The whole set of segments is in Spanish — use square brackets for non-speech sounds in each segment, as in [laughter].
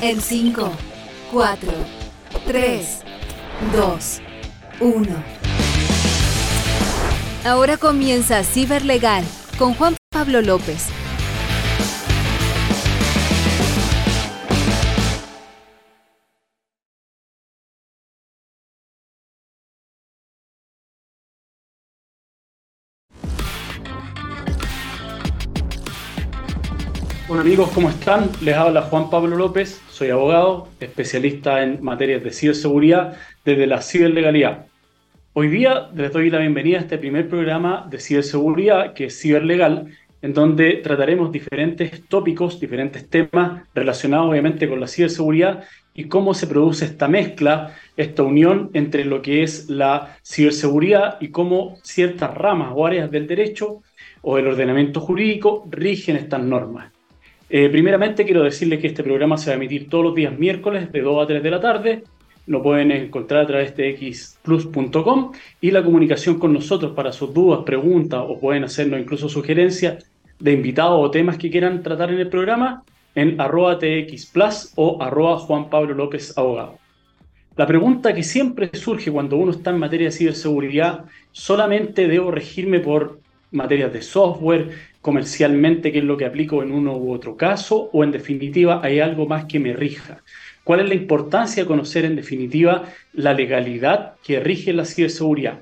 En 5, 4, 3, 2, 1. Ahora comienza Ciberlegal con Juan Pablo López. Amigos, ¿cómo están? Les habla Juan Pablo López, soy abogado, especialista en materias de ciberseguridad desde la ciberlegalidad. Hoy día les doy la bienvenida a este primer programa de ciberseguridad que es Ciberlegal, en donde trataremos diferentes tópicos, diferentes temas relacionados obviamente con la ciberseguridad y cómo se produce esta mezcla, esta unión entre lo que es la ciberseguridad y cómo ciertas ramas o áreas del derecho o del ordenamiento jurídico rigen estas normas. Eh, primeramente quiero decirles que este programa se va a emitir todos los días miércoles de 2 a 3 de la tarde. Lo pueden encontrar a través de xplus.com y la comunicación con nosotros para sus dudas, preguntas o pueden hacernos incluso sugerencias de invitados o temas que quieran tratar en el programa en arroba txplus o arroba. La pregunta que siempre surge cuando uno está en materia de ciberseguridad, ¿solamente debo regirme por materias de software, comercialmente qué es lo que aplico en uno u otro caso, o en definitiva hay algo más que me rija. ¿Cuál es la importancia de conocer en definitiva la legalidad que rige la ciberseguridad?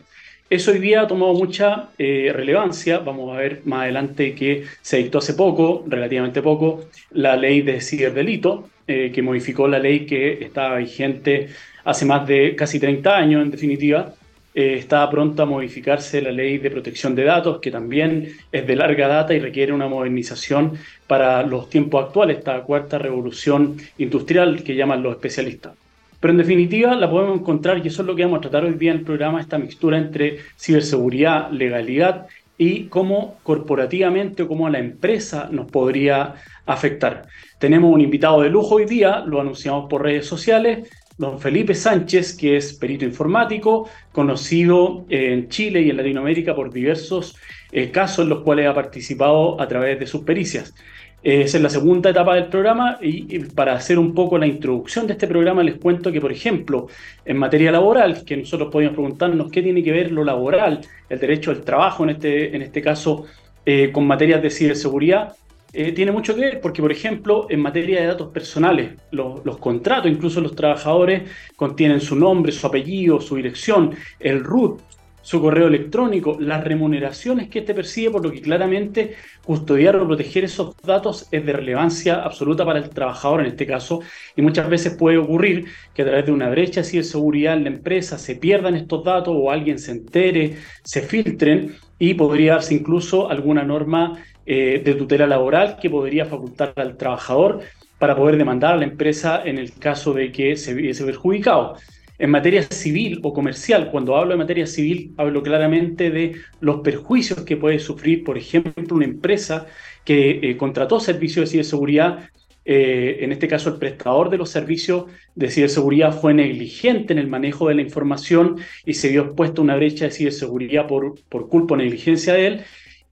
Eso hoy día ha tomado mucha eh, relevancia. Vamos a ver más adelante que se dictó hace poco, relativamente poco, la ley de ciberdelito, eh, que modificó la ley que estaba vigente hace más de casi 30 años, en definitiva, eh, está pronta a modificarse la ley de protección de datos, que también es de larga data y requiere una modernización para los tiempos actuales, esta cuarta revolución industrial que llaman los especialistas. Pero en definitiva la podemos encontrar, y eso es lo que vamos a tratar hoy día en el programa, esta mixtura entre ciberseguridad, legalidad y cómo corporativamente o cómo a la empresa nos podría afectar. Tenemos un invitado de lujo hoy día, lo anunciamos por redes sociales, don Felipe Sánchez, que es perito informático, conocido en Chile y en Latinoamérica por diversos eh, casos en los cuales ha participado a través de sus pericias. Eh, esa es la segunda etapa del programa y, para hacer un poco la introducción de este programa les cuento que, por ejemplo, en materia laboral, que nosotros podemos preguntarnos qué tiene que ver lo laboral, el derecho al trabajo en este, en este caso, eh, con materias de ciberseguridad, eh, tiene mucho que ver porque, por ejemplo, en materia de datos personales, los, contratos, incluso los trabajadores, contienen su nombre, su apellido, su dirección, el RUT, su correo electrónico, las remuneraciones que éste percibe, por lo que claramente custodiar o proteger esos datos es de relevancia absoluta para el trabajador en este caso, y muchas veces puede ocurrir que a través de una brecha de seguridad en la empresa se pierdan estos datos o alguien se entere, se filtren y podría darse incluso alguna norma eh, de tutela laboral que podría facultar al trabajador para poder demandar a la empresa en el caso de que se viese perjudicado. En materia civil o comercial, cuando hablo de materia civil, hablo claramente de los perjuicios que puede sufrir, por ejemplo, una empresa que eh, contrató servicios de ciberseguridad. Eh, en este caso, el prestador de los servicios de ciberseguridad fue negligente en el manejo de la información y se vio expuesto a una brecha de ciberseguridad por, por culpa o negligencia de él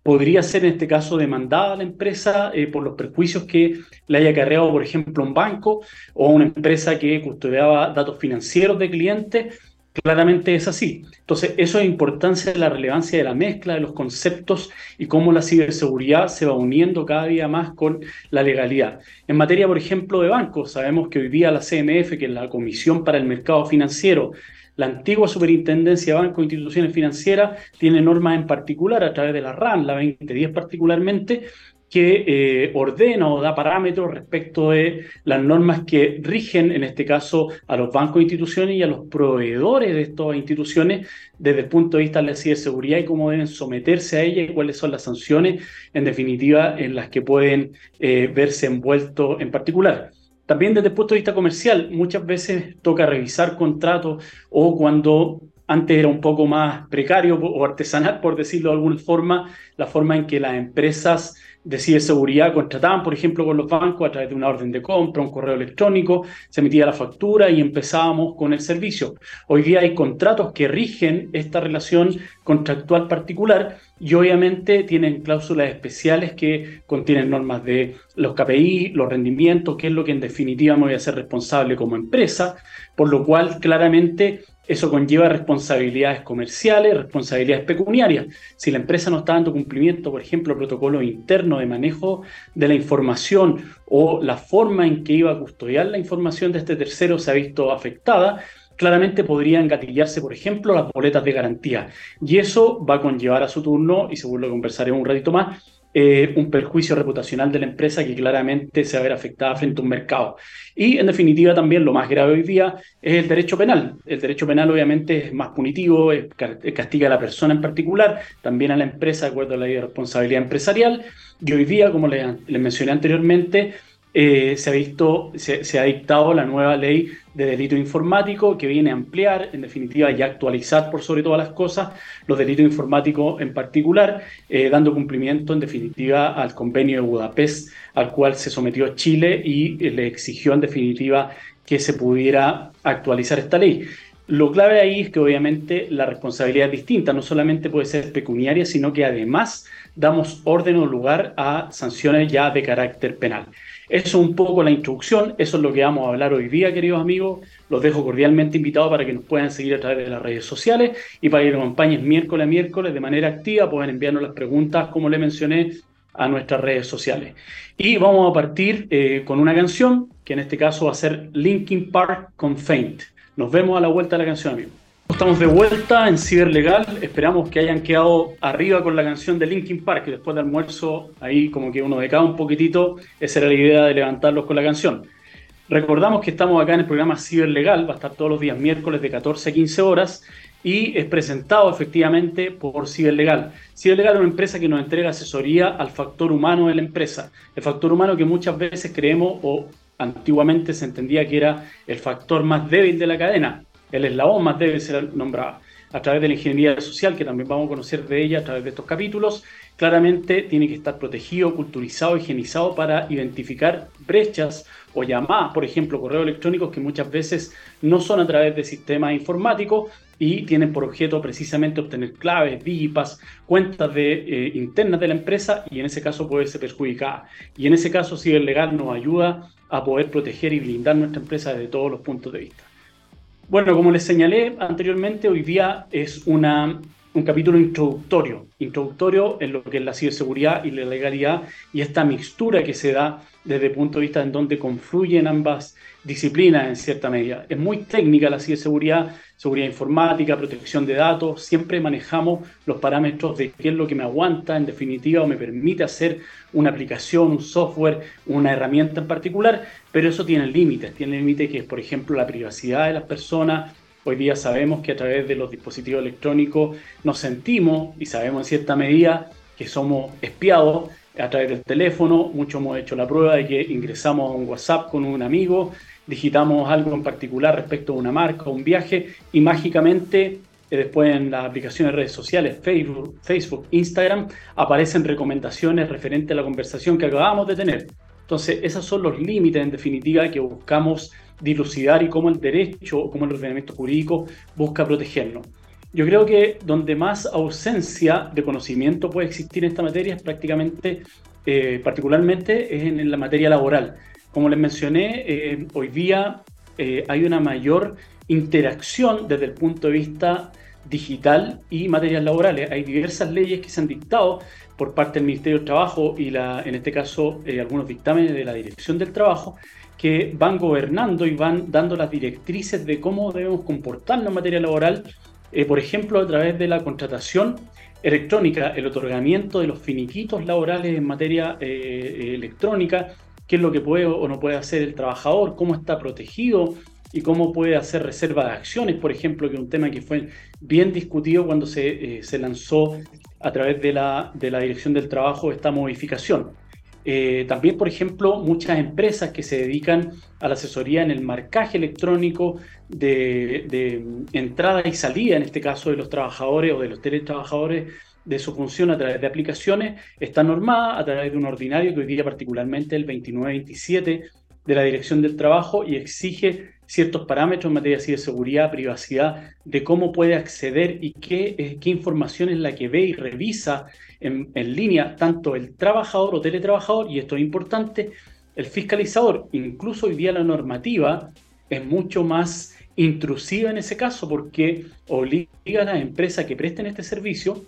podría ser en este caso demandada la empresa eh, por los perjuicios que le haya acarreado, por ejemplo, un banco o una empresa que custodiaba datos financieros de clientes. Claramente es así. Entonces, eso es importancia de la relevancia de la mezcla de los conceptos y cómo la ciberseguridad se va uniendo cada día más con la legalidad. En materia, por ejemplo, de bancos, sabemos que hoy día la CMF, que es la Comisión para el Mercado Financiero, la antigua Superintendencia de Bancos e Instituciones Financieras tiene normas en particular a través de la RAN, la 2010 particularmente, que eh, ordena o da parámetros respecto de las normas que rigen, en este caso, a los bancos e instituciones y a los proveedores de estas instituciones desde el punto de vista de la ciberseguridad y cómo deben someterse a ella y cuáles son las sanciones, en definitiva, en las que pueden eh, verse envueltos en particular. También desde el punto de vista comercial, muchas veces toca revisar contratos o cuando antes era un poco más precario o artesanal, por decirlo de alguna forma, la forma en que las empresas de ciberseguridad contrataban, por ejemplo, con los bancos a través de una orden de compra, un correo electrónico, se emitía la factura y empezábamos con el servicio. Hoy día hay contratos que rigen esta relación contractual particular y obviamente tienen cláusulas especiales que contienen normas de los KPI, los rendimientos, que es lo que en definitiva me voy a ser responsable como empresa, por lo cual claramente eso conlleva responsabilidades comerciales, responsabilidades pecuniarias. Si la empresa no está dando cumplimiento, por ejemplo, protocolo interno de manejo de la información o la forma en que iba a custodiar la información de este tercero se ha visto afectada, claramente podrían gatillarse, por ejemplo, las boletas de garantía. Y eso va a conllevar a su turno, y según lo conversaremos un ratito más, eh, un perjuicio reputacional de la empresa que claramente se va a ver afectada frente a un mercado. Y en definitiva también lo más grave hoy día es el derecho penal. El derecho penal obviamente es más punitivo, castiga a la persona en particular, también a la empresa de acuerdo a la ley de responsabilidad empresarial. Y hoy día, como les mencioné anteriormente, eh, se, ha visto, se, ha dictado la nueva ley de delito informático que viene a ampliar, en definitiva, y actualizar por sobre todas las cosas los delitos informáticos en particular, eh, dando cumplimiento, en definitiva, al convenio de Budapest al cual se sometió Chile y le exigió, en definitiva, que se pudiera actualizar esta ley. Lo clave ahí es que obviamente la responsabilidad es distinta, no solamente puede ser pecuniaria, sino que además damos orden o lugar a sanciones ya de carácter penal. Eso es un poco la introducción, eso es lo que vamos a hablar hoy día, queridos amigos. Los dejo cordialmente invitados para que nos puedan seguir a través de las redes sociales y para que nos acompañen miércoles a miércoles de manera activa, pueden enviarnos las preguntas, como le mencioné, a nuestras redes sociales. Y vamos a partir eh, con una canción, que en este caso va a ser Linkin Park con Faint. Nos vemos a la vuelta de la canción, amigos. Estamos de vuelta en Ciberlegal. Esperamos que hayan quedado arriba con la canción de Linkin Park. Después del almuerzo, ahí como que uno de cada un poquitito. Esa era la idea de levantarlos con la canción. Recordamos que estamos acá en el programa Ciberlegal. Va a estar todos los días miércoles de 14 a 15 horas. Y es presentado efectivamente por Ciberlegal. Ciberlegal es una empresa que nos entrega asesoría al factor humano de la empresa. El factor humano que muchas veces creemos o antiguamente se entendía que era el factor más débil de la cadena el eslabón más debe ser nombrado a través de la ingeniería social, que también vamos a conocer de ella a través de estos capítulos, claramente tiene que estar protegido, culturizado, higienizado para identificar brechas o llamadas, por ejemplo, correos electrónicos que muchas veces no son a través de sistemas informáticos y tienen por objeto precisamente obtener claves, digipas, cuentas de, eh, internas de la empresa y en ese caso puede ser perjudicada. Y en ese caso, Ciberlegal nos ayuda a poder proteger y blindar nuestra empresa desde todos los puntos de vista. Bueno, como les señalé anteriormente, hoy día es una, un capítulo introductorio, introductorio en lo que es la ciberseguridad y la legalidad y esta mixtura que se da desde el punto de vista en donde confluyen ambas disciplinas en cierta medida. Es muy técnica la ciberseguridad, seguridad informática, protección de datos, siempre manejamos los parámetros de qué es lo que me aguanta en definitiva o me permite hacer una aplicación, un software, una herramienta en particular, pero eso tiene límites, tiene límites que es, por ejemplo, la privacidad de las personas. Hoy día sabemos que a través de los dispositivos electrónicos nos sentimos y sabemos en cierta medida que somos espiados a través del teléfono. Muchos hemos hecho la prueba de que ingresamos a un WhatsApp con un amigo, digitamos algo en particular respecto a una marca un viaje y mágicamente eh, después en las aplicaciones de redes sociales, Facebook, Facebook, Instagram, aparecen recomendaciones referentes a la conversación que acabamos de tener. Entonces, esos son los límites en definitiva que buscamos dilucidar y cómo el derecho o cómo el ordenamiento jurídico busca protegernos. Yo creo que donde más ausencia de conocimiento puede existir en esta materia es prácticamente, eh, particularmente, es en, la materia laboral. Como les mencioné, eh, hoy día eh, hay una mayor interacción desde el punto de vista digital y materias laborales. Hay diversas leyes que se han dictado por parte del Ministerio del Trabajo y en este caso algunos dictámenes de la Dirección del Trabajo que van gobernando y van dando las directrices de cómo debemos comportarnos en materia laboral eh, por ejemplo, a través de la contratación electrónica, el otorgamiento de los finiquitos laborales en materia eh, electrónica, qué es lo que puede o no puede hacer el trabajador, cómo está protegido y cómo puede hacer reserva de acciones, por ejemplo, que es un tema que fue bien discutido cuando se, eh, se lanzó a través de la, de la Dirección del Trabajo esta modificación. Eh, también, por ejemplo, muchas empresas que se dedican a la asesoría en el marcaje electrónico de, entrada y salida, en este caso de los trabajadores o de los teletrabajadores de su función a través de aplicaciones está normada a través de un ordinario que hoy día particularmente el 2927 de la Dirección del Trabajo y exige ciertos parámetros en materia de seguridad, privacidad, de cómo puede acceder y qué, eh, qué información es la que ve y revisa en, en línea tanto el trabajador o teletrabajador, y esto es importante, el fiscalizador. Incluso hoy día la normativa es mucho más intrusiva en ese caso porque obliga a las empresas que presten este servicio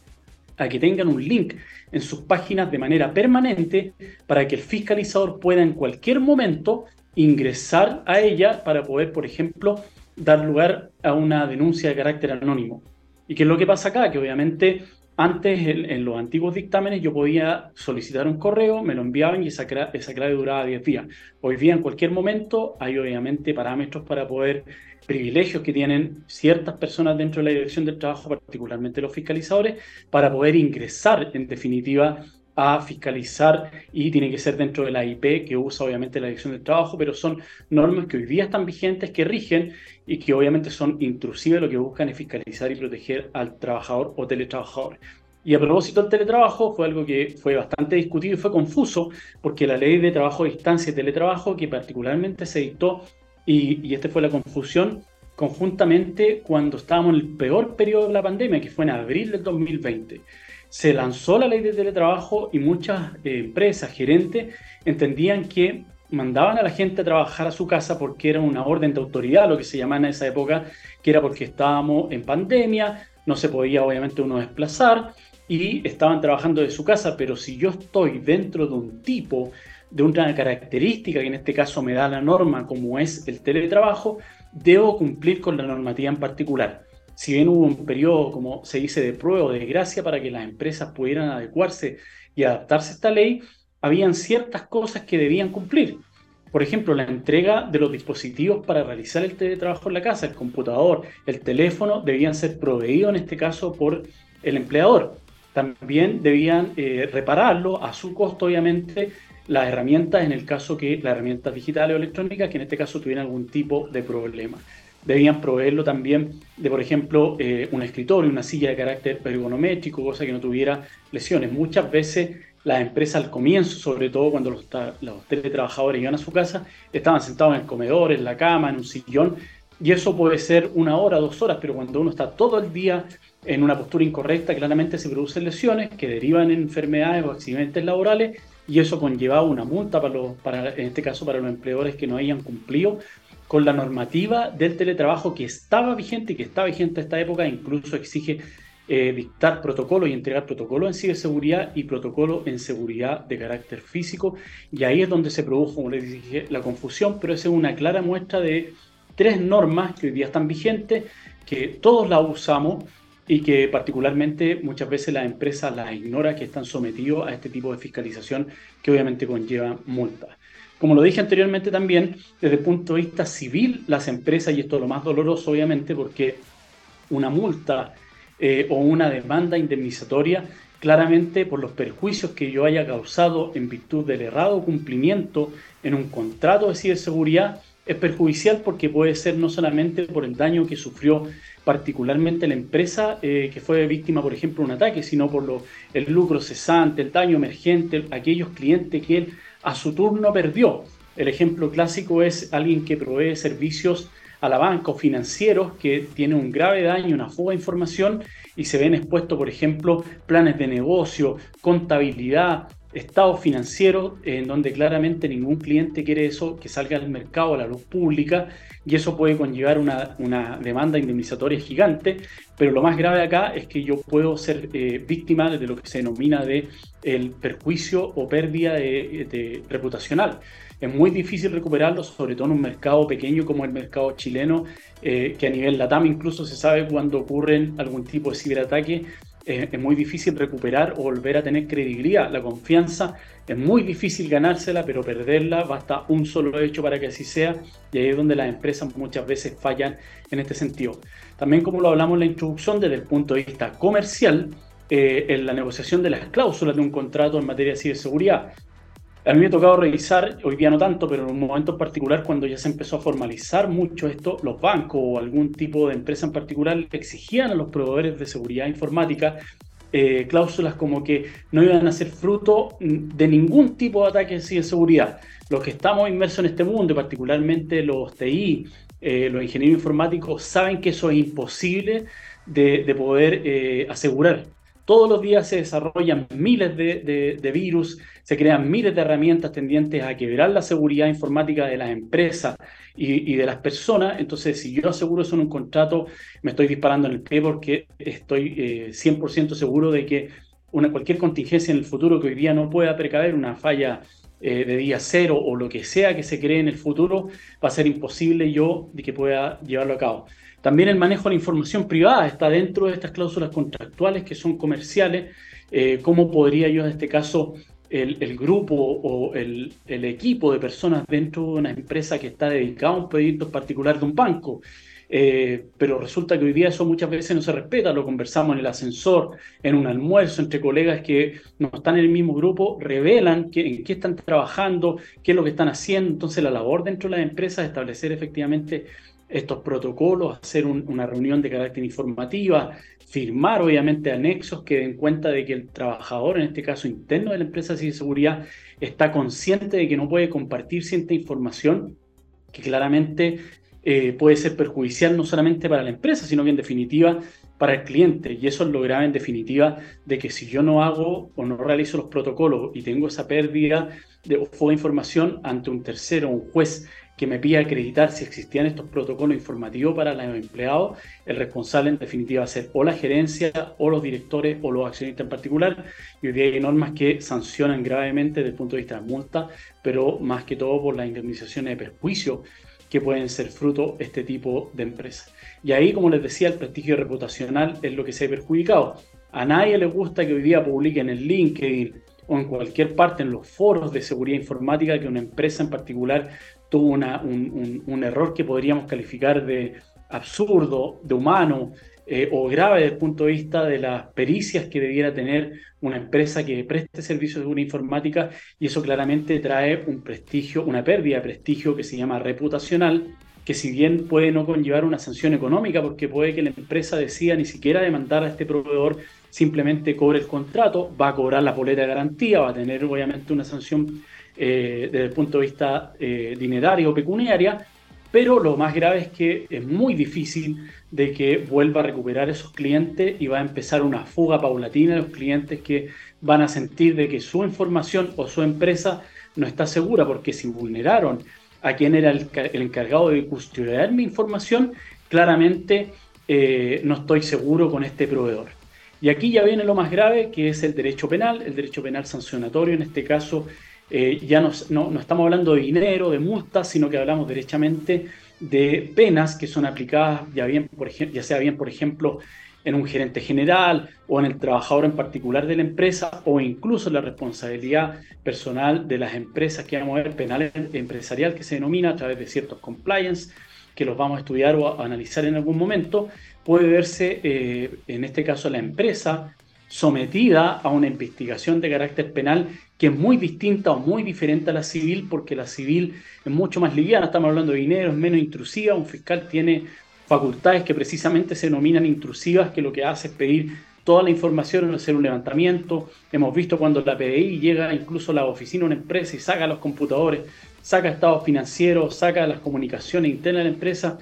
a que tengan un link en sus páginas de manera permanente para que el fiscalizador pueda en cualquier momento ingresar a ella para poder, por ejemplo, dar lugar a una denuncia de carácter anónimo. ¿Y qué es lo que pasa acá? Que obviamente antes, en, los antiguos dictámenes, yo podía solicitar un correo, me lo enviaban y esa, esa clave duraba 10 días. Hoy día, en cualquier momento, hay obviamente parámetros para poder, privilegios que tienen ciertas personas dentro de la dirección del trabajo, particularmente los fiscalizadores, para poder ingresar, en definitiva, a fiscalizar y tiene que ser dentro de la IP que usa obviamente la Dirección del Trabajo, pero son normas que hoy día están vigentes, que rigen y que obviamente son intrusivas, lo que buscan es fiscalizar y proteger al trabajador o teletrabajador. Y a propósito del teletrabajo, fue algo que fue bastante discutido y fue confuso, porque la ley de trabajo a distancia y teletrabajo, que particularmente se dictó, y, y esta fue la confusión, conjuntamente cuando estábamos en el peor periodo de la pandemia, que fue en abril del 2020 se lanzó la ley de teletrabajo y muchas eh, empresas, gerentes, entendían que mandaban a la gente a trabajar a su casa porque era una orden de autoridad, lo que se llamaba en esa época, que era porque estábamos en pandemia, no se podía obviamente uno desplazar y estaban trabajando de su casa, pero si yo estoy dentro de un tipo, de una característica que en este caso me da la norma como es el teletrabajo, debo cumplir con la normativa en particular si bien hubo un periodo, como se dice, de prueba o de gracia para que las empresas pudieran adecuarse y adaptarse a esta ley, habían ciertas cosas que debían cumplir. Por ejemplo, la entrega de los dispositivos para realizar el teletrabajo en la casa, el computador, el teléfono, debían ser proveídos en este caso por el empleador. También debían eh, repararlo a su costo, obviamente, las herramientas en el caso que las herramientas digitales o electrónicas que en este caso tuvieran algún tipo de problema debían proveerlo también de, por ejemplo, eh, un escritorio, una silla de carácter ergonométrico, cosa que no tuviera lesiones. Muchas veces las empresas al comienzo, sobre todo cuando los, los teletrabajadores iban a su casa, estaban sentados en el comedor, en la cama, en un sillón, y eso puede ser una hora, dos horas, pero cuando uno está todo el día en una postura incorrecta, claramente se producen lesiones que derivan en enfermedades o accidentes laborales y eso conlleva una multa para, los, para en este caso para los empleadores que no hayan cumplido con la normativa del teletrabajo que estaba vigente y que está vigente a esta época, incluso exige eh, dictar protocolos y entregar protocolos en ciberseguridad y protocolos en seguridad de carácter físico. Y ahí es donde se produjo, como les dije, la confusión, pero esa es una clara muestra de tres normas que hoy día están vigentes, que todos las usamos y que particularmente muchas veces la empresa las ignora, que están sometidos a este tipo de fiscalización que obviamente conlleva multas. Como lo dije anteriormente también, desde el punto de vista civil, las empresas, y esto es lo más doloroso obviamente, porque una multa eh, o una demanda indemnizatoria, claramente por los perjuicios que yo haya causado en virtud del errado cumplimiento en un contrato de ciberseguridad, es perjudicial porque puede ser no solamente por el daño que sufrió particularmente la empresa eh, que fue víctima, por ejemplo, de un ataque, sino por lo, el lucro cesante, el daño emergente, aquellos clientes que él a su turno perdió. El ejemplo clásico es alguien que provee servicios a la banca o financieros que tiene un grave daño, una fuga de información y se ven expuestos, por ejemplo, planes de negocio, contabilidad, estado financiero, en donde claramente ningún cliente quiere eso, que salga al mercado a la luz pública, y eso puede conllevar una, una demanda indemnizatoria gigante, pero lo más grave acá es que yo puedo ser eh, víctima de lo que se denomina de el perjuicio o pérdida de, reputacional. Es muy difícil recuperarlo, sobre todo en un mercado pequeño como el mercado chileno, eh, que a nivel LATAM incluso se sabe cuando ocurren algún tipo de ciberataque, es muy difícil recuperar o volver a tener credibilidad. La confianza es muy difícil ganársela, pero perderla basta un solo hecho para que así sea, y ahí es donde las empresas muchas veces fallan en este sentido. También como lo hablamos en la introducción, desde el punto de vista comercial, eh, en la negociación de las cláusulas de un contrato en materia de ciberseguridad. A mí me ha tocado revisar, hoy día no tanto, pero en un momento particular cuando ya se empezó a formalizar mucho esto, los bancos o algún tipo de empresa en particular exigían a los proveedores de seguridad informática eh, cláusulas como que no iban a ser fruto de ningún tipo de ataque de seguridad. Los que estamos inmersos en este mundo, particularmente los TI, eh, los ingenieros informáticos, saben que eso es imposible de, poder eh, asegurar. Todos los días se desarrollan miles de, virus, se crean miles de herramientas tendientes a quebrar la seguridad informática de las empresas y, de las personas. Entonces, si yo aseguro eso en un contrato, me estoy disparando en el pie porque estoy 100% eh, seguro de que una, cualquier contingencia en el futuro que hoy día no pueda precaver, una falla eh, de día cero o lo que sea que se cree en el futuro, va a ser imposible yo de que pueda llevarlo a cabo. También el manejo de la información privada está dentro de estas cláusulas contractuales que son comerciales. Eh, ¿Cómo podría yo en este caso el, grupo o el, equipo de personas dentro de una empresa que está dedicada a un proyecto particular de un banco? Eh, pero resulta que hoy día eso muchas veces no se respeta, lo conversamos en el ascensor, en un almuerzo entre colegas que no están en el mismo grupo, revelan en qué están trabajando, qué es lo que están haciendo. Entonces la labor dentro de las empresas es establecer efectivamente estos protocolos, hacer una reunión de carácter informativa, firmar obviamente anexos que den cuenta de que el trabajador, en este caso interno de la empresa de seguridad, está consciente de que no puede compartir cierta información que claramente eh, puede ser perjudicial no solamente para la empresa, sino que en definitiva para el cliente. Y eso es lo grave en definitiva de que si yo no hago o no realizo los protocolos y tengo esa pérdida de, de información ante un tercero, un juez que me pida acreditar si existían estos protocolos informativos para los empleados, el responsable en definitiva va a ser o la gerencia o los directores o los accionistas en particular. Y hoy día hay normas que sancionan gravemente desde el punto de vista de multa, pero más que todo por las indemnizaciones de perjuicio que pueden ser fruto este tipo de empresas. Y ahí, como les decía, el prestigio reputacional es lo que se ha perjudicado. A nadie le gusta que hoy día publiquen en LinkedIn o en cualquier parte en los foros de seguridad informática que una empresa en particular tuvo un, error que podríamos calificar de absurdo, de humano eh, o grave desde el punto de vista de las pericias que debiera tener una empresa que preste servicios de una informática y eso claramente trae un prestigio, una pérdida de prestigio que se llama reputacional, que si bien puede no conllevar una sanción económica, porque puede que la empresa decida ni siquiera demandar a este proveedor, simplemente cobre el contrato, va a cobrar la poleta de garantía, va a tener obviamente una sanción eh, desde el punto de vista eh, dinerario o pecuniaria, pero lo más grave es que es muy difícil de que vuelva a recuperar esos clientes y va a empezar una fuga paulatina de los clientes que van a sentir de que su información o su empresa no está segura porque si vulneraron a quien era el, encargado de custodiar mi información, claramente eh, no estoy seguro con este proveedor. Y aquí ya viene lo más grave, que es el derecho penal, el derecho penal sancionatorio, en este caso eh, ya no, no, estamos hablando de dinero, de multas, sino que hablamos derechamente de penas que son aplicadas ya, bien, por ya sea bien, por ejemplo, en un gerente general o en el trabajador en particular de la empresa o incluso la responsabilidad personal de las empresas que vamos a ver, penal empresarial que se denomina a través de ciertos compliance que los vamos a estudiar o a analizar en algún momento, puede verse eh, en este caso la empresa sometida a una investigación de carácter penal que es muy distinta o muy diferente a la civil, porque la civil es mucho más liviana, estamos hablando de dinero, es menos intrusiva, un fiscal tiene facultades que precisamente se denominan intrusivas, que lo que hace es pedir toda la información, hacer un levantamiento. Hemos visto cuando la PDI llega incluso a la oficina de una empresa y saca los computadores, saca estados financieros, saca las comunicaciones internas de la empresa,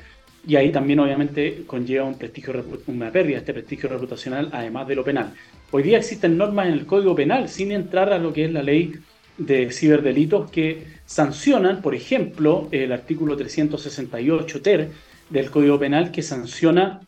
y ahí también obviamente conlleva un prestigio, una pérdida de este prestigio reputacional, además de lo penal. Hoy día existen normas en el Código Penal, sin entrar a lo que es la ley de ciberdelitos, que sancionan, por ejemplo, el artículo 368 ter del Código Penal, que sanciona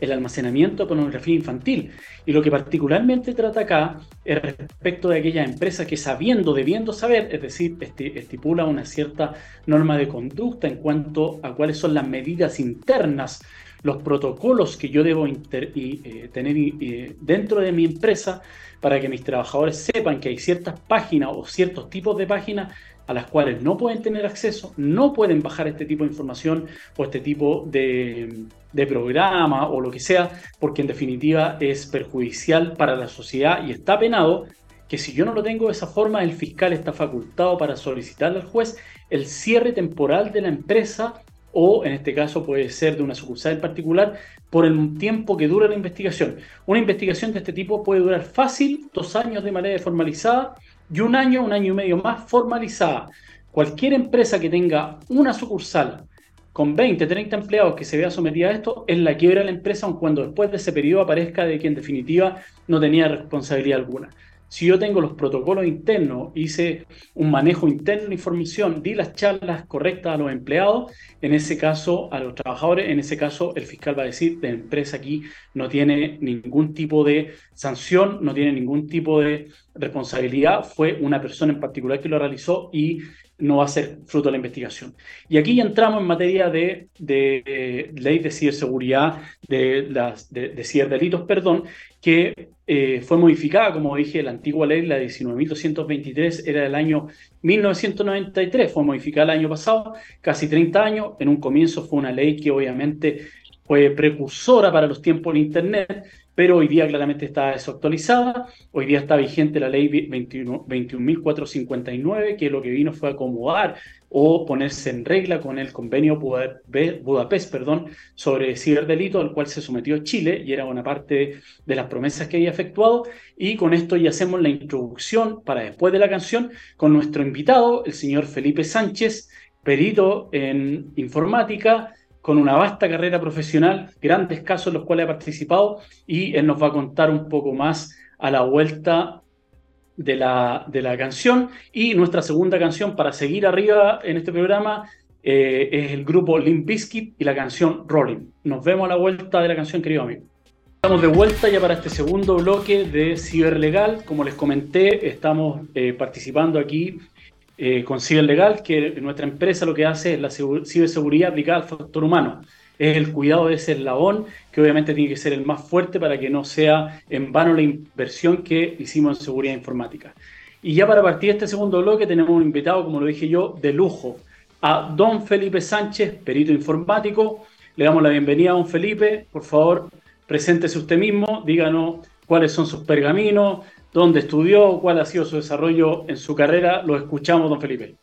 el almacenamiento de pornografía infantil. Y lo que particularmente trata acá es respecto de aquella empresa que sabiendo, debiendo saber, es decir, estipula una cierta norma de conducta en cuanto a cuáles son las medidas internas los protocolos que yo debo eh, tener eh, dentro de mi empresa para que mis trabajadores sepan que hay ciertas páginas o ciertos tipos de páginas a las cuales no pueden tener acceso, no pueden bajar este tipo de información o este tipo de, de programa o lo que sea, porque en definitiva es perjudicial para la sociedad y está penado que si yo no lo tengo de esa forma, el fiscal está facultado para solicitarle al juez el cierre temporal de la empresa o en este caso puede ser de una sucursal en particular, por el tiempo que dura la investigación. Una investigación de este tipo puede durar fácil dos años de manera formalizada y un año, un año y medio más formalizada. Cualquier empresa que tenga una sucursal con 20, 30 empleados que se vea sometida a esto, es la quiebra de la empresa, aun cuando después de ese periodo aparezca de que en definitiva no tenía responsabilidad alguna. Si yo tengo los protocolos internos, hice un manejo interno de información, di las charlas correctas a los empleados, en ese caso a los trabajadores, en ese caso el fiscal va a decir, la empresa aquí no tiene ningún tipo de sanción, no tiene ningún tipo de responsabilidad, fue una persona en particular que lo realizó y no va a ser fruto de la investigación. Y aquí ya entramos en materia de, ley de ciberseguridad, de, las, de, ciberdelitos, perdón, que eh, fue modificada, como dije, la antigua ley, la 19.223, era del año 1993, fue modificada el año pasado, casi 30 años, en un comienzo fue una ley que obviamente fue precursora para los tiempos del Internet, pero hoy día claramente está desactualizada. Hoy día está vigente la ley 21.459, que lo que vino fue acomodar o ponerse en regla con el convenio Budapest perdón, sobre ciberdelito al cual se sometió Chile y era una parte de las promesas que había efectuado. Y con esto ya hacemos la introducción para después de la canción con nuestro invitado, el señor Felipe Sánchez, perito en informática con una vasta carrera profesional, grandes casos en los cuales ha participado y él nos va a contar un poco más a la vuelta de la, de la canción. Y nuestra segunda canción para seguir arriba en este programa eh, es el grupo Limp Bizkit y la canción Rolling. Nos vemos a la vuelta de la canción, querido amigo. Estamos de vuelta ya para este segundo bloque de Ciberlegal. Como les comenté, estamos eh, participando aquí eh, con Ciberlegal, que nuestra empresa lo que hace es la ciberseguridad aplicada al factor humano. Es el cuidado de ese eslabón, que obviamente tiene que ser el más fuerte para que no sea en vano la inversión que hicimos en seguridad informática. Y ya para partir de este segundo bloque tenemos un invitado, como lo dije yo, de lujo, a don Felipe Sánchez, perito informático. Le damos la bienvenida a don Felipe. Por favor, preséntese usted mismo, díganos cuáles son sus pergaminos, dónde estudió, cuál ha sido su desarrollo en su carrera. Lo escuchamos, don Felipe.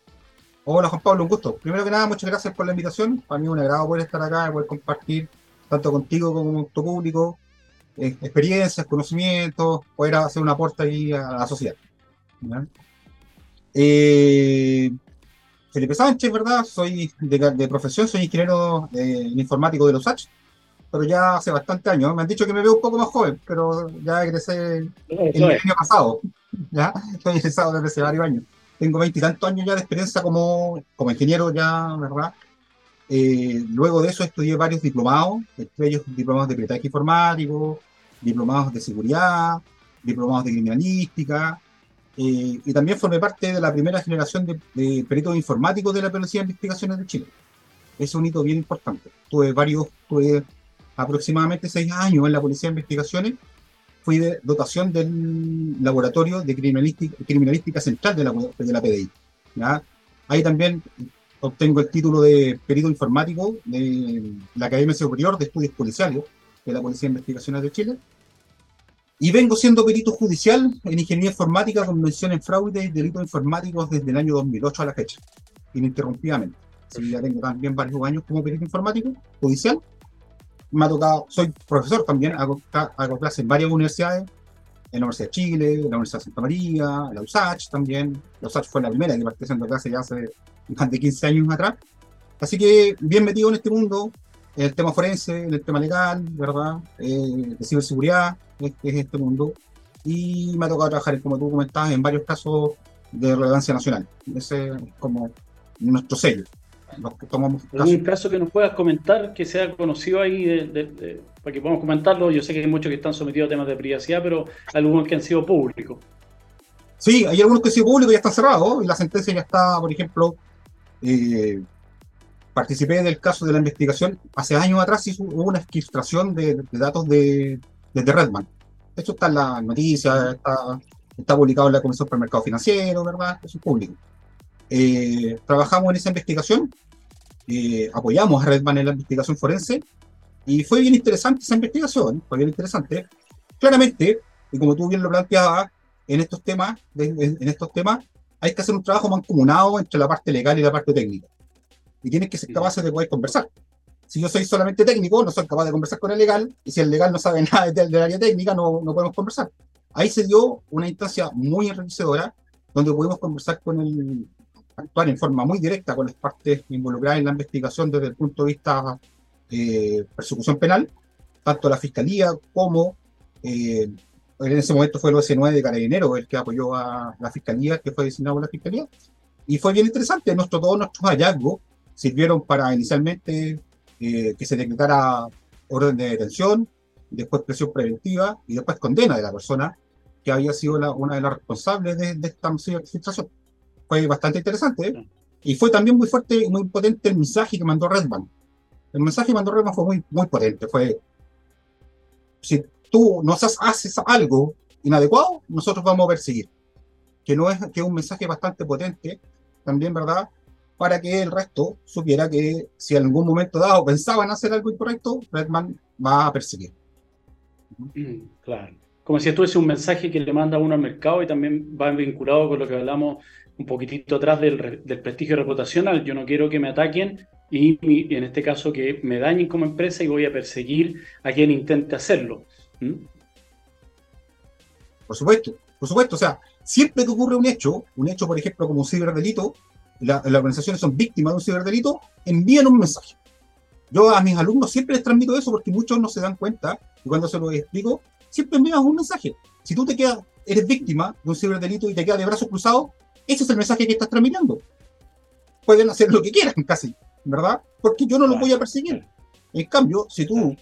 Hola, Juan Pablo, un gusto. Primero que nada, muchas gracias por la invitación. Para mí es un agrado poder estar acá, poder compartir tanto contigo como con tu público eh, experiencias, conocimientos, poder hacer un aporte ahí a la sociedad. Eh, Felipe Sánchez, ¿verdad? Soy de, profesión, soy ingeniero eh, informático de los H pero ya hace bastante años. Me han dicho que me veo un poco más joven, pero ya egresé el año pasado. [laughs] Ya estoy egresado desde hace varios años. Tengo veintitantos años ya de experiencia como, como ingeniero ya, ¿verdad? Eh, luego de eso estudié varios diplomados, entre ellos diplomados de peritaje informático, diplomados de seguridad, diplomados de criminalística, eh, y también formé parte de la primera generación de, de peritos informáticos de la Policía de Investigaciones de Chile. Es un hito bien importante. Tuve varios, tuve aproximadamente seis años en la Policía de Investigaciones, fui de dotación del Laboratorio de Criminalística, Criminalística Central de la, de la PDI. Ahí también obtengo el título de perito informático de la Academia Superior de Estudios Policiales de la Policía de Investigaciones de Chile. Y vengo siendo perito judicial en Ingeniería Informática con mención en fraude y delitos informáticos desde el año 2008 a la fecha, ininterrumpidamente. Así ya tengo también varios años como perito informático judicial me ha tocado, soy profesor también, hago, hago clases en varias universidades, en la Universidad de Chile, en la Universidad de Santa María, en la USACH también. La USACH fue la primera que partí haciendo clases ya hace más de 15 años atrás. Así que bien metido en este mundo, en el tema forense, en el tema legal, ¿verdad? Eh, de ciberseguridad, es, es este mundo. Y me ha tocado trabajar, como tú comentabas, en varios casos de relevancia nacional. Ese es como nuestro sello tomamos ¿Algún caso que nos puedas comentar que sea conocido ahí para que podamos comentarlo? Yo sé que hay muchos que están sometidos a temas de privacidad, pero algunos que han sido públicos. Sí, hay algunos que han sido públicos y ya están cerrados, y la sentencia ya está, por ejemplo, eh, participé del caso de la investigación, hace años atrás hubo una exfiltración de, datos de, de, Redman. Esto está en la noticia, está, está publicado en la Comisión para el Mercado Financiero, ¿verdad? Eso es público. Eh, trabajamos en esa investigación, eh, apoyamos a Redman en la investigación forense y fue bien interesante esa investigación, fue bien interesante. Claramente, y como tú bien lo planteabas, en estos temas, en estos temas hay que hacer un trabajo mancomunado entre la parte legal y la parte técnica. y tienes que ser capaz de poder conversar. Si yo soy solamente técnico, no soy capaz de conversar con el legal, y si el legal no sabe [laughs] nada del, área técnica, no, no podemos conversar. Ahí se dio una instancia muy enriquecedora, donde pudimos conversar con el, actuar en forma muy directa con las partes involucradas en la investigación desde el punto de vista eh, persecución penal, tanto la Fiscalía como eh, en ese momento fue el OS9 de Carabineros el que apoyó a la Fiscalía, que fue designado por la Fiscalía. Y fue bien interesante, nuestro, todos nuestros hallazgos sirvieron para inicialmente eh, que se decretara orden de detención, después presión preventiva y después condena de la persona que había sido una de las responsables de, esta situación. Fue bastante interesante ¿eh? y fue también muy fuerte y muy potente el mensaje que mandó Redman. El mensaje que mandó Redman fue muy, muy potente. Fue, si tú nos haces algo inadecuado, nosotros vamos a perseguir. Que no es que es un mensaje bastante potente, también, ¿verdad? Para que el resto supiera que si en algún momento dado pensaban hacer algo incorrecto, Redman va a perseguir. Mm, claro. Como si esto es un mensaje que le manda uno al mercado y también va vinculado con lo que hablamos un poquitito atrás del, prestigio reputacional. Yo no quiero que me ataquen y, y, en este caso que me dañen como empresa y voy a perseguir a quien intente hacerlo. ¿Mm? Por supuesto, por supuesto. O sea, siempre que ocurre un hecho, un hecho, por ejemplo, como un ciberdelito, las organizaciones son víctimas de un ciberdelito, envían un mensaje. Yo a mis alumnos siempre les transmito eso porque muchos no se dan cuenta y cuando se lo explico, siempre envían un mensaje. Si tú te quedas, eres víctima de un ciberdelito y te quedas de brazos cruzados, ese es el mensaje que estás transmitiendo. Pueden hacer lo que quieran casi, ¿verdad? Porque yo no lo voy a perseguir. En cambio, si tú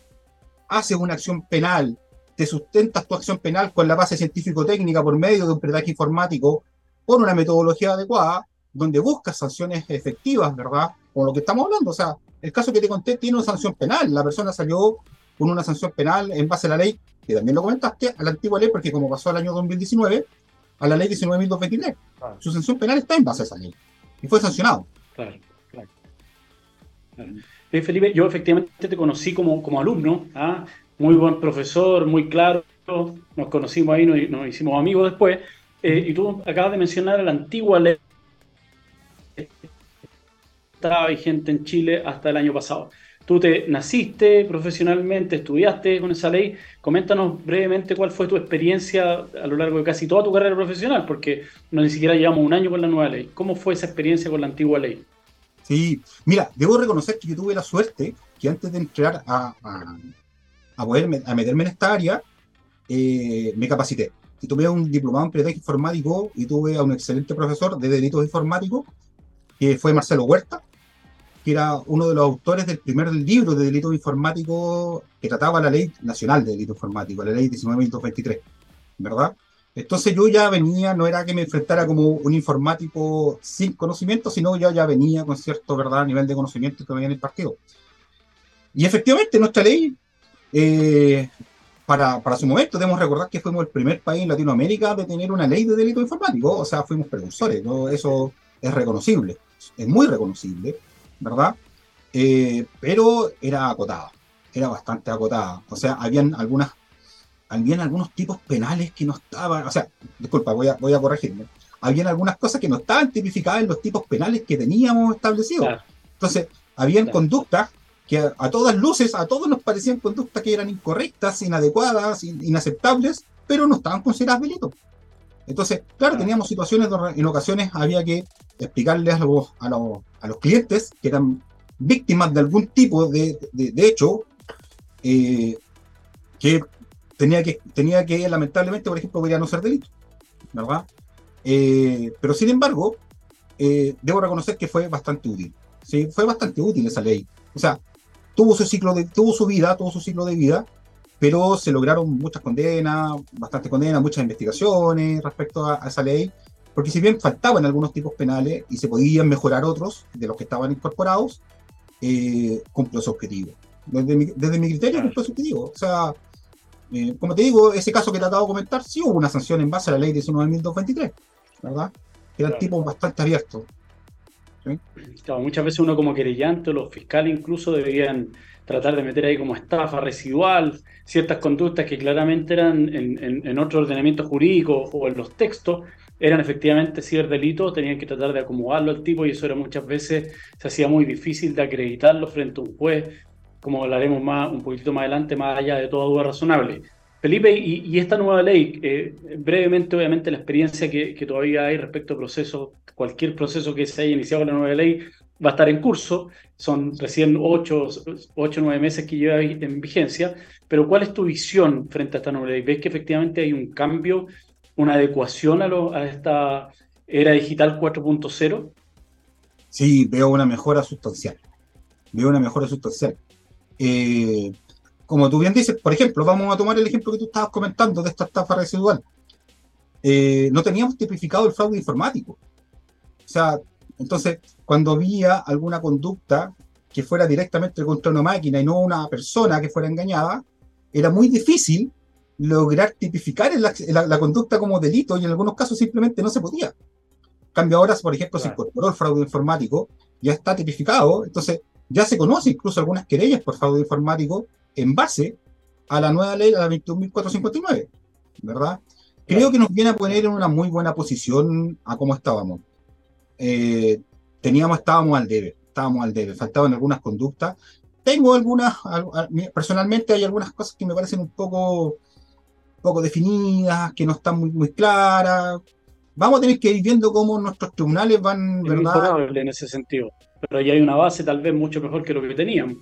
haces una acción penal te sustentas tu acción penal con la base científico-técnica por medio de un peritaje informático, con una metodología adecuada, donde buscas sanciones efectivas, ¿verdad? Con lo que estamos hablando. O sea, el caso que te conté tiene una sanción penal. La persona salió con una sanción penal en base a la ley, que también lo comentaste, a la antigua ley, porque como pasó el año 2019, a la ley 19.223. Su sanción penal está en base a esa ley. Y fue sancionado. Claro, claro. Eh, Felipe, yo efectivamente te conocí como, como alumno, ¿ah? muy buen profesor, muy claro, nos conocimos ahí, nos hicimos amigos después, eh, y tú acabas de mencionar la antigua ley estaba vigente en Chile hasta el año pasado. Tú te naciste profesionalmente, estudiaste con esa ley. Coméntanos brevemente cuál fue tu experiencia a lo largo de casi toda tu carrera profesional, porque no ni siquiera llevamos un año con la nueva ley. ¿Cómo fue esa experiencia con la antigua ley? Sí, mira, debo reconocer que yo tuve la suerte que antes de entrar a, a poder meterme en esta área, eh, me capacité. Y tuve un diplomado en periodismo informático y tuve a un excelente profesor de delitos informáticos, que fue Marcelo Huerta, que era uno de los autores del primer libro de delitos informáticos que trataba la ley nacional de delitos informáticos, la ley 19.223, ¿verdad? Entonces yo ya venía, no era que me enfrentara como un informático sin conocimiento, sino yo ya venía con cierto ¿verdad? nivel de conocimiento que venía en el partido. Y efectivamente nuestra ley eh, para, para, su momento, debemos recordar que fuimos el primer país en Latinoamérica de tener una ley de delito informático, o sea, fuimos precursores, ¿no? eso es reconocible, es muy reconocible, ¿verdad? Eh, pero era acotada, era bastante acotada, o sea, habían algunas, habían algunos tipos penales que no estaban, o sea, disculpa, voy a, voy a corregirme, habían algunas cosas que no estaban tipificadas en los tipos penales que teníamos establecidos. Entonces, habían conductas que a, todas luces, a todos nos parecían conductas que eran incorrectas, inadecuadas, inaceptables, pero no estaban consideradas delitos. Entonces, claro, teníamos situaciones donde en ocasiones había que explicarles a los, a los, a los clientes que eran víctimas de algún tipo de, de, hecho eh, que tenía que tenía que lamentablemente por ejemplo podría no ser delito verdad eh, pero sin embargo eh, debo reconocer que fue bastante útil sí fue bastante útil esa ley. O sea tuvo su ciclo de, tuvo su vida, tuvo su ciclo de vida, pero se lograron muchas condenas, bastantes condenas, muchas investigaciones respecto a, esa ley, porque si bien faltaban algunos tipos penales y se podían mejorar otros de los que estaban incorporados, eh, cumplió su objetivo. Desde mi, desde mi criterio cumplió su objetivo. O sea, eh, como te digo, ese caso que te acabo de comentar, sí hubo una sanción en base a la ley 19.223, ¿verdad? Que eran tipos bastante abiertos. muchas veces uno como querellante, los fiscales incluso deberían tratar de meter ahí como estafa residual ciertas conductas que claramente eran en, en, otro ordenamiento jurídico o en los textos, eran efectivamente ciberdelitos, tenían que tratar de acomodarlo al tipo y eso era muchas veces, se hacía muy difícil de acreditarlo frente a un juez, como hablaremos más, un poquito más adelante, más allá de toda duda razonable. Felipe, y, esta nueva ley, eh, brevemente, obviamente, la experiencia que, que, todavía hay respecto a procesos, cualquier proceso que se haya iniciado con la nueva ley va a estar en curso, son recién ocho o nueve meses que lleva en vigencia, pero ¿cuál es tu visión frente a esta nueva ley? ¿Ves que efectivamente hay un cambio, una adecuación a, lo, esta era digital 4.0? Sí, veo una mejora sustancial. Veo una mejora sustancial. Eh, como tú bien dices, por ejemplo, vamos a tomar el ejemplo que tú estabas comentando de esta estafa residual. Eh, no teníamos tipificado el fraude informático. O sea, entonces, cuando había alguna conducta que fuera directamente contra una máquina y no una persona que fuera engañada, era muy difícil lograr tipificar la, conducta como delito y en algunos casos simplemente no se podía. cambio ahora, por ejemplo, se incorporó el fraude informático, ya está tipificado, entonces ya se conoce incluso algunas querellas por fraude informático en base a la nueva ley, a la 21.459, ¿verdad? Creo que nos viene a poner en una muy buena posición a cómo estábamos. Eh, teníamos, estábamos al debe, estábamos al debe, faltaban algunas conductas. Tengo algunas, personalmente hay algunas cosas que me parecen un poco, poco definidas, que no están muy, muy claras. Vamos a tener que ir viendo cómo nuestros tribunales van, es ¿verdad? en ese sentido, pero ya hay una base tal vez mucho mejor que lo que teníamos.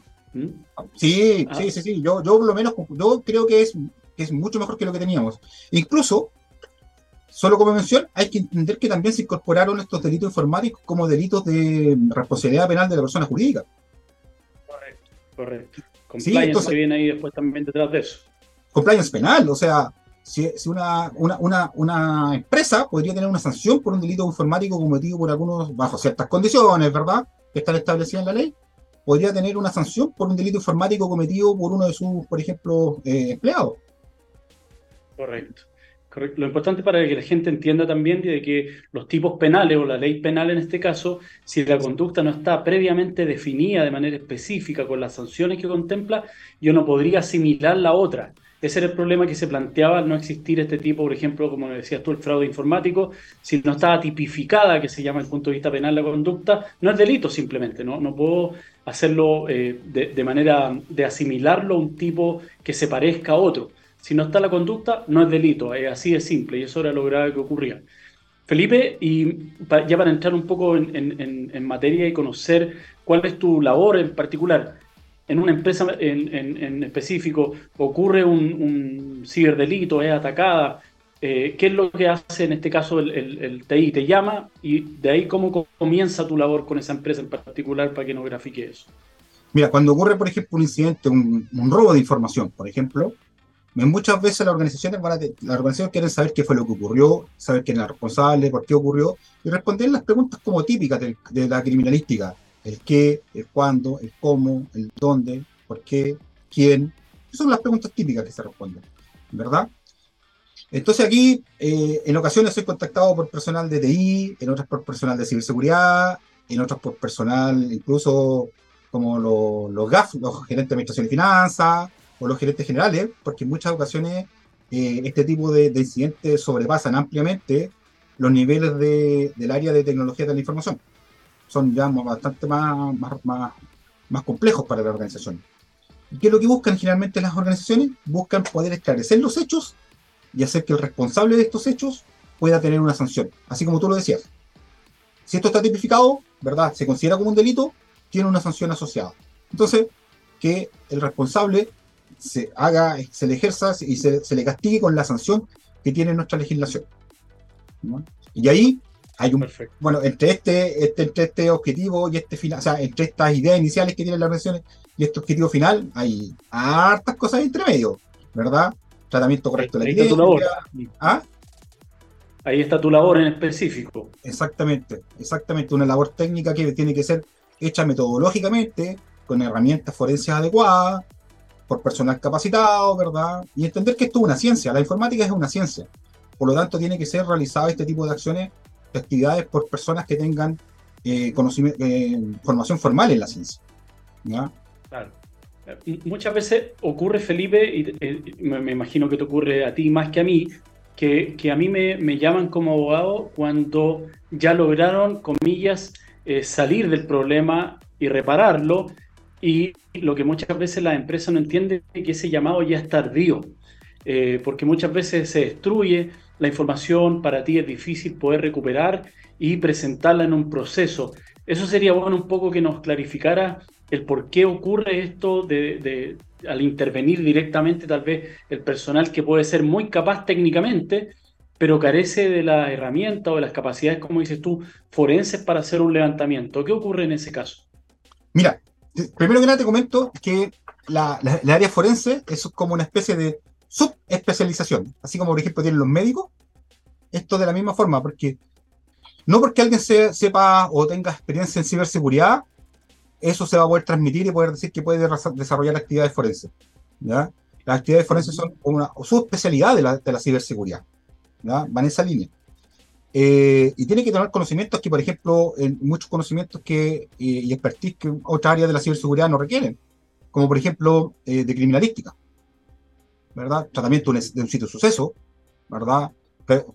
Sí, ah. sí, sí, sí. Yo, yo por lo menos yo creo que es, que es mucho mejor que lo que teníamos. Incluso Solo como mención, hay que entender que también se incorporaron estos delitos informáticos como delitos de responsabilidad penal de la persona jurídica. Correcto, correcto. Compliance que viene ahí después también detrás de eso. Compliance penal, o sea, si, una, una, una, empresa podría tener una sanción por un delito informático cometido por algunos, bajo ciertas condiciones, ¿verdad? Que están establecidas en la ley, podría tener una sanción por un delito informático cometido por uno de sus, por ejemplo, eh, empleados. Correcto. Lo importante para que la gente entienda también de que los tipos penales o la ley penal en este caso, si la conducta no está previamente definida de manera específica con las sanciones que contempla, yo no podría asimilar la otra. Ese era el problema que se planteaba al no existir este tipo, por ejemplo, como decías tú, el fraude informático, si no estaba tipificada, que se llama desde el punto de vista penal la conducta, no es delito simplemente, no, no puedo hacerlo eh, de, de manera de asimilarlo a un tipo que se parezca a otro. Si no está la conducta, no es delito, es así de simple, y eso era lo grave que ocurría. Felipe, y ya para entrar un poco en, materia y conocer cuál es tu labor en particular, en una empresa en, específico ocurre un, ciberdelito, es atacada, eh, ¿qué es lo que hace en este caso el, TI? Te llama y de ahí cómo comienza tu labor con esa empresa en particular para que nos grafique eso. Mira, cuando ocurre, por ejemplo, un incidente, un robo de información, por ejemplo, Muchas veces las organizaciones, quieren saber qué fue lo que ocurrió, saber quién es el responsable, por qué ocurrió, y responder las preguntas como típicas de, la criminalística. El qué, el cuándo, el cómo, el dónde, por qué, quién. Esas son las preguntas típicas que se responden, ¿verdad? Entonces aquí, eh, en ocasiones soy contactado por personal de TI, en otras por personal de ciberseguridad, en otras por personal incluso como los GAF, los gerentes de administración y finanzas, o los gerentes generales, porque en muchas ocasiones eh, este tipo de, incidentes sobrepasan ampliamente los niveles del área de tecnología de la información. Son ya bastante más, más, más, complejos para la organización. ¿Y qué es lo que buscan generalmente las organizaciones? Buscan poder esclarecer los hechos y hacer que el responsable de estos hechos pueda tener una sanción, así como tú lo decías. Si esto está tipificado, ¿verdad? Se considera como un delito, tiene una sanción asociada. Entonces, que el responsable se haga, se le ejerza y se, le castigue con la sanción que tiene nuestra legislación. Y ahí hay un bueno entre este, este, entre este objetivo y este final, o sea, entre estas ideas iniciales que tienen las organizaciones y este objetivo final, hay hartas cosas entre medio, ¿verdad? Tratamiento correcto de la ahí está tu labor. ¿Ah? Ahí está tu labor en específico. Exactamente, exactamente, una labor técnica que tiene que ser hecha metodológicamente, con herramientas forenses adecuadas, por personal capacitado, ¿verdad? Y entender que esto es una ciencia, la informática es una ciencia. Por lo tanto, tiene que ser realizado este tipo de acciones, de actividades por personas que tengan eh, conocimiento, eh, formación formal en la ciencia. Claro. Muchas veces ocurre, Felipe, y me, imagino que te ocurre a ti más que a mí, que, a mí me, me, llaman como abogado cuando ya lograron, comillas, salir del problema y repararlo, y lo que muchas veces la empresa no entiende es que ese llamado ya es tardío, porque muchas veces se destruye, la información para ti es difícil poder recuperar y presentarla en un proceso. Eso sería bueno un poco que nos clarificara el por qué ocurre esto de, al intervenir directamente tal vez el personal que puede ser muy capaz técnicamente, pero carece de la herramienta o de las capacidades, como dices tú, forenses para hacer un levantamiento. ¿Qué ocurre en ese caso? Mira, primero que nada te comento que la, la área forense es como una especie de subespecialización, así como por ejemplo tienen los médicos, esto de la misma forma, porque no porque alguien sepa o tenga experiencia en ciberseguridad, eso se va a poder transmitir y poder decir que puede desarrollar actividades forenses. ¿ya? Las actividades forenses son una subespecialidad de la, de la ciberseguridad. ¿ya? Van en esa línea. Eh, y tiene que tener conocimientos que, por ejemplo, en muchos conocimientos que, y expertise que otras áreas de la ciberseguridad no requieren, como por ejemplo eh, de criminalística. ¿verdad? Tratamiento de un sitio de suceso, ¿verdad?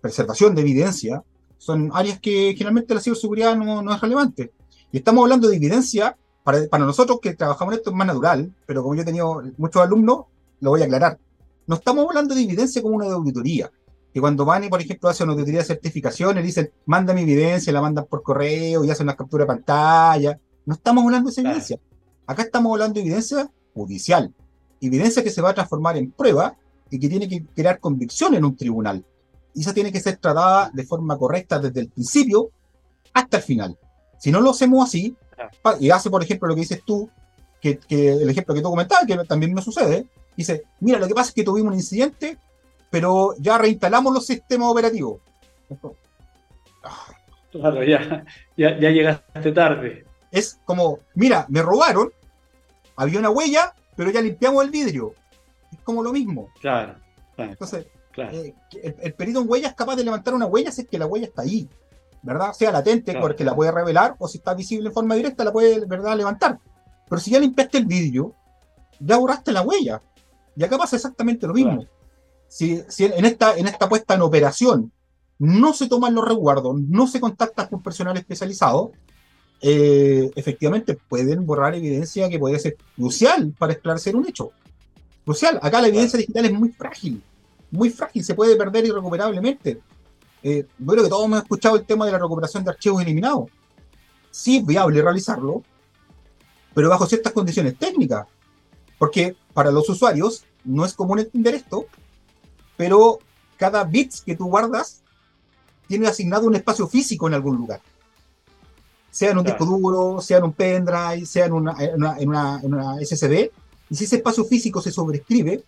Preservación de evidencia, son áreas que generalmente la ciberseguridad no, no es relevante. Y estamos hablando de evidencia, para, para, nosotros que trabajamos en esto es más natural, pero como yo he tenido muchos alumnos, lo voy a aclarar. No estamos hablando de evidencia como una de auditoría, que cuando van y, por ejemplo, hacen una auditoría de certificaciones, dicen, manda mi evidencia, la mandan por correo y hacen una captura de pantalla. No estamos hablando de esa evidencia. Acá estamos hablando de evidencia judicial, evidencia que se va a transformar en prueba y que tiene que crear convicción en un tribunal. Y esa tiene que ser tratada de forma correcta desde el principio hasta el final. Si no lo hacemos así, y hace, por ejemplo, lo que dices tú, que, el ejemplo que tú comentabas, que también me sucede, dice, mira, lo que pasa es que tuvimos un incidente, pero ya reinstalamos los sistemas operativos. Claro, ya, ya, ya llegaste tarde. Es como, mira, me robaron, había una huella, pero ya limpiamos el vidrio. Es como lo mismo. Claro. Entonces, eh, el, perito en huella es capaz de levantar una huella si es que la huella está ahí, ¿verdad? Sea latente, porque la puede revelar, o si está visible en forma directa, la puede, ¿verdad?, levantar. Pero si ya limpiaste el vidrio, ya borraste la huella. Y acá pasa exactamente lo mismo. Si, si, en, esta, en esta puesta en operación no se toman los resguardos, no se contacta con personal especializado, eh, efectivamente pueden borrar evidencia que puede ser crucial para esclarecer un hecho. Crucial. Acá la evidencia digital es muy frágil, muy frágil, se puede perder irrecuperablemente. Eh, creo que todos hemos escuchado el tema de la recuperación de archivos eliminados. Sí es viable realizarlo, pero bajo ciertas condiciones técnicas. Porque para los usuarios no es común entender esto, pero cada bit que tú guardas tiene asignado un espacio físico en algún lugar sea en un disco duro, sea en un pendrive, sea en una, en una, SSD, y si ese espacio físico se sobrescribe,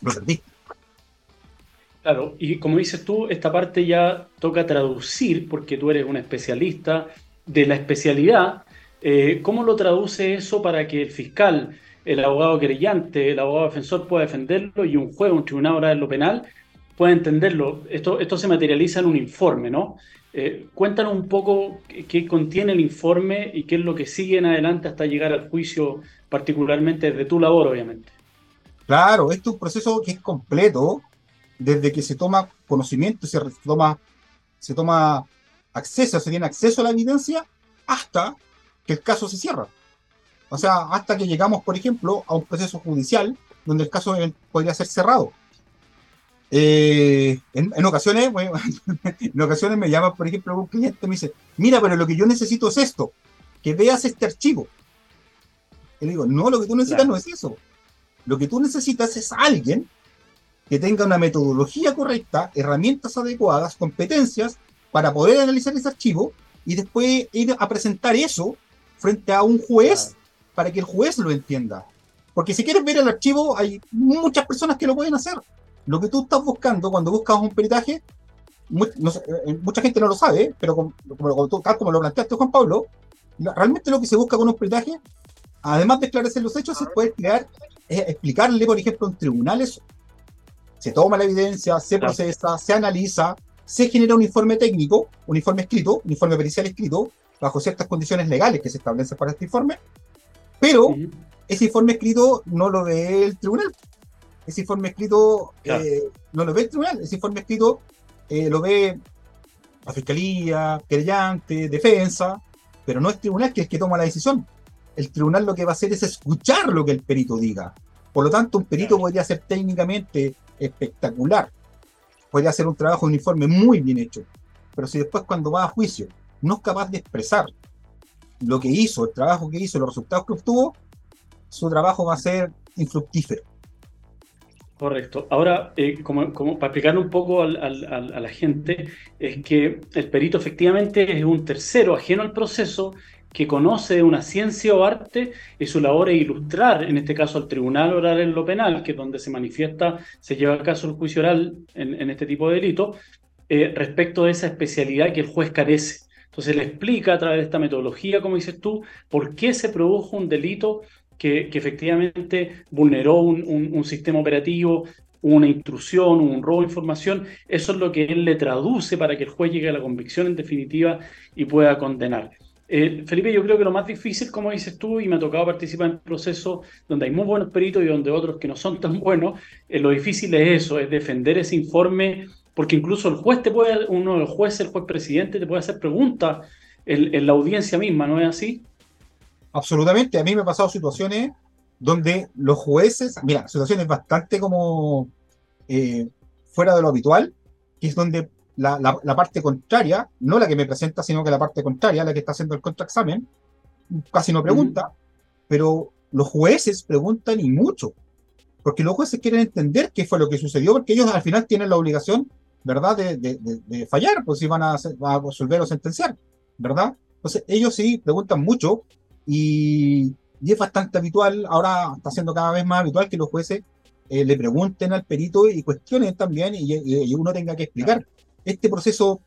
lo perdiste. Claro, y como dices tú, esta parte ya toca traducir, porque tú eres un especialista de la especialidad. Eh, ¿Cómo lo traduce eso para que el fiscal, el abogado querellante, el abogado defensor pueda defenderlo y un juez, un tribunal oral en lo penal pueda entenderlo? Esto, esto se materializa en un informe, ¿no? Eh, cuéntanos un poco qué contiene el informe y qué es lo que sigue en adelante hasta llegar al juicio, particularmente desde tu labor, obviamente. Claro, esto es un proceso que es completo, desde que se toma conocimiento, se toma, se toma acceso, se tiene acceso a la evidencia, hasta que el caso se cierra. O sea, hasta que llegamos, por ejemplo, a un proceso judicial donde el caso podría ser cerrado. Eh, en, ocasiones, [laughs] en ocasiones me llama, por ejemplo, un cliente y me dice, mira, pero lo que yo necesito es esto, que veas este archivo. Y le digo, no, lo que tú necesitas no es eso. Lo que tú necesitas es alguien que tenga una metodología correcta, herramientas adecuadas, competencias para poder analizar ese archivo y después ir a presentar eso frente a un juez para que el juez lo entienda. Porque si quieres ver el archivo, hay muchas personas que lo pueden hacer. Lo que tú estás buscando cuando buscas un peritaje, eh, mucha gente no lo sabe, pero como, tal como lo planteaste, Juan Pablo, realmente lo que se busca con un peritaje, además de esclarecer los hechos, es poder crear, explicarle, por ejemplo, en tribunales, se toma la evidencia, se procesa, se analiza, se genera un informe técnico, un informe escrito, un informe pericial escrito, bajo ciertas condiciones legales que se establecen para este informe, pero ese informe escrito no lo ve el tribunal. Ese informe escrito eh, no lo ve el tribunal, ese informe escrito eh, lo ve la fiscalía, querellante, defensa, pero no es tribunal que es el que toma la decisión. El tribunal lo que va a hacer es escuchar lo que el perito diga. Por lo tanto, un perito podría ser técnicamente espectacular, podría hacer un trabajo de informe muy bien hecho, pero si después cuando va a juicio no es capaz de expresar lo que hizo, el trabajo que hizo, los resultados que obtuvo, su trabajo va a ser infructífero. Correcto. Ahora, eh, como, para explicar un poco a la gente, es que el perito efectivamente es un tercero ajeno al proceso que conoce una ciencia o arte y su labor es ilustrar, en este caso al tribunal oral en lo penal, que es donde se manifiesta, se lleva a caso el juicio oral en, este tipo de delito, eh, respecto de esa especialidad que el juez carece. Entonces le explica a través de esta metodología, como dices tú, por qué se produjo un delito que, efectivamente vulneró un, sistema operativo, una intrusión, un robo de información, eso es lo que él le traduce para que el juez llegue a la convicción en definitiva y pueda condenar. Eh, Felipe, yo creo que lo más difícil, como dices tú, y me ha tocado participar en procesos donde hay muy buenos peritos y donde otros que no son tan buenos, eh, lo difícil es eso, es defender ese informe, porque incluso el juez te puede, uno de los jueces, el juez presidente, te puede hacer preguntas en la audiencia misma, ¿no es así? Absolutamente. A mí me han pasado situaciones donde los jueces, mira, situaciones bastante como eh, fuera de lo habitual, que es donde la, parte contraria, no la que me presenta, sino que la parte contraria, la que está haciendo el contraexamen, casi no pregunta, pero los jueces preguntan y mucho, porque los jueces quieren entender qué fue lo que sucedió, porque ellos al final tienen la obligación, ¿verdad?, de, fallar, pues si van a, a resolver o sentenciar, ¿verdad? Entonces ellos sí preguntan mucho y, es bastante habitual, ahora está siendo cada vez más habitual que los jueces eh, le pregunten al perito y cuestionen también y, uno tenga que explicar. Este proceso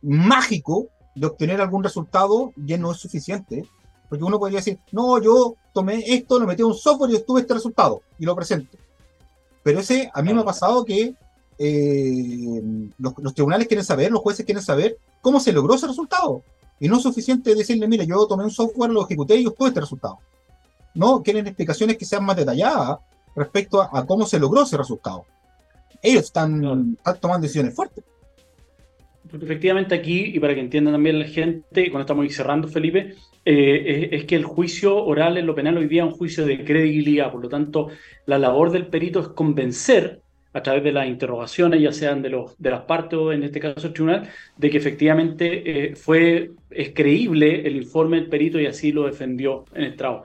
mágico de obtener algún resultado ya no es suficiente, porque uno podría decir, no, yo tomé esto, lo metí en un software y obtuve este resultado y lo presento. Pero ese, a mí me ha pasado que eh, los, los, tribunales quieren saber, los jueces quieren saber cómo se logró ese resultado. Y no es suficiente decirle, mire, yo tomé un software, lo ejecuté y obtuve este resultado. No, quieren explicaciones que sean más detalladas respecto a, cómo se logró ese resultado. Ellos están, tomando decisiones fuertes. Efectivamente aquí, y para que entienda también la gente, cuando estamos cerrando, Felipe, eh, es, que el juicio oral en lo penal hoy día es un juicio de credibilidad, por lo tanto, la labor del perito es convencer a través de las interrogaciones, ya sean de, los, de las partes o en este caso el tribunal, de que efectivamente eh, fue, es creíble el informe del perito y así lo defendió en estrado.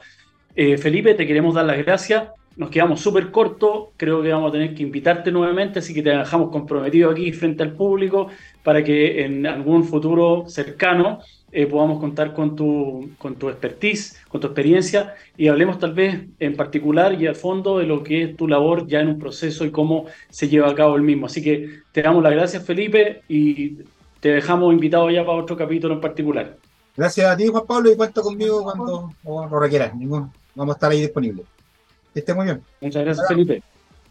Eh, Felipe, te queremos dar las gracias. Nos quedamos súper cortos, creo que vamos a tener que invitarte nuevamente, así que te dejamos comprometido aquí frente al público para que en algún futuro cercano eh, podamos contar con tu, con tu expertise, con tu experiencia y hablemos tal vez en particular y a fondo de lo que es tu labor ya en un proceso y cómo se lleva a cabo el mismo. Así que te damos las gracias, Felipe, y te dejamos invitado ya para otro capítulo en particular. Gracias a ti, Juan Pablo, y cuenta conmigo cuando lo requieras. vamos a estar ahí disponibles. Que esté muy bien. Muchas gracias, Felipe.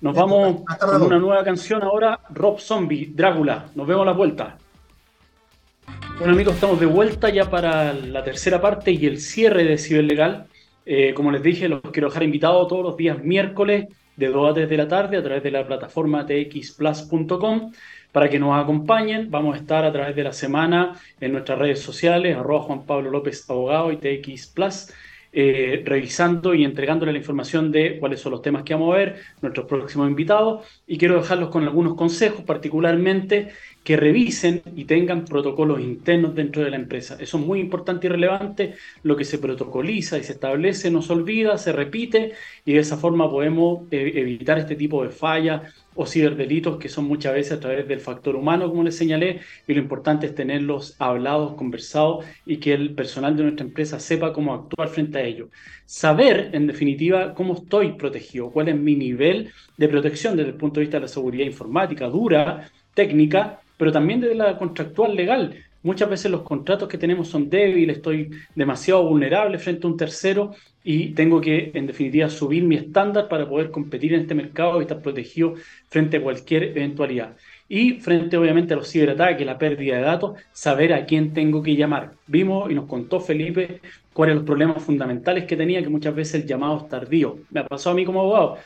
Nos vamos con una nueva canción ahora, Rob Zombie, Drácula. Nos vemos a la vuelta. Bueno amigos, estamos de vuelta ya para la tercera parte y el cierre de Ciberlegal. Eh, como les dije, los quiero dejar invitados todos los días miércoles de 2 a 3 de la tarde a través de la plataforma txplus.com para que nos acompañen. Vamos a estar a través de la semana en nuestras redes sociales, arroba Juan Pablo López Abogado y TX Plus. Eh, revisando y entregándole la información de cuáles son los temas que vamos a ver, nuestros próximos invitados, y quiero dejarlos con algunos consejos, particularmente que revisen y tengan protocolos internos dentro de la empresa. Eso es muy importante y relevante. Lo que se protocoliza y se establece no se olvida, se repite y de esa forma podemos eh, evitar este tipo de fallas o ciberdelitos que son muchas veces a través del factor humano, como les señalé, y lo importante es tenerlos hablados, conversados y que el personal de nuestra empresa sepa cómo actuar frente a ello. Saber, en definitiva, cómo estoy protegido, cuál es mi nivel de protección desde el punto de vista de la seguridad informática dura, técnica, pero también desde la contractual legal. Muchas veces los contratos que tenemos son débiles, estoy demasiado vulnerable frente a un tercero y tengo que, en definitiva, subir mi estándar para poder competir en este mercado y estar protegido frente a cualquier eventualidad. y frente obviamente a los ciberataques, la pérdida de datos, saber a quién tengo que llamar. Vimos y nos contó Felipe cuáles eran los problemas fundamentales que tenía, que muchas veces el llamado es tardío. Me ha pasado a mí como abogado.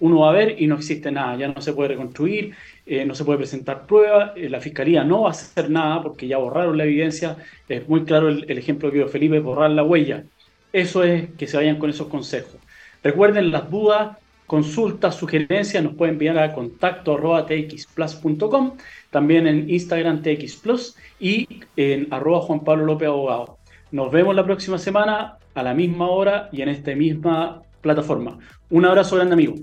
Uno va a ver y no existe nada, ya no se puede reconstruir, eh, no se puede presentar pruebas, eh, la fiscalía no va a hacer nada porque ya borraron la evidencia. Es muy claro el, ejemplo que dio Felipe, borrar la huella. Eso es que se vayan con esos consejos. Recuerden las dudas, consultas, sugerencias, nos pueden enviar a contacto txplus.com, también en Instagram txplus y en arroba Juan López Abogado. Nos vemos la próxima semana a la misma hora y en esta misma plataforma. Un abrazo grande amigo.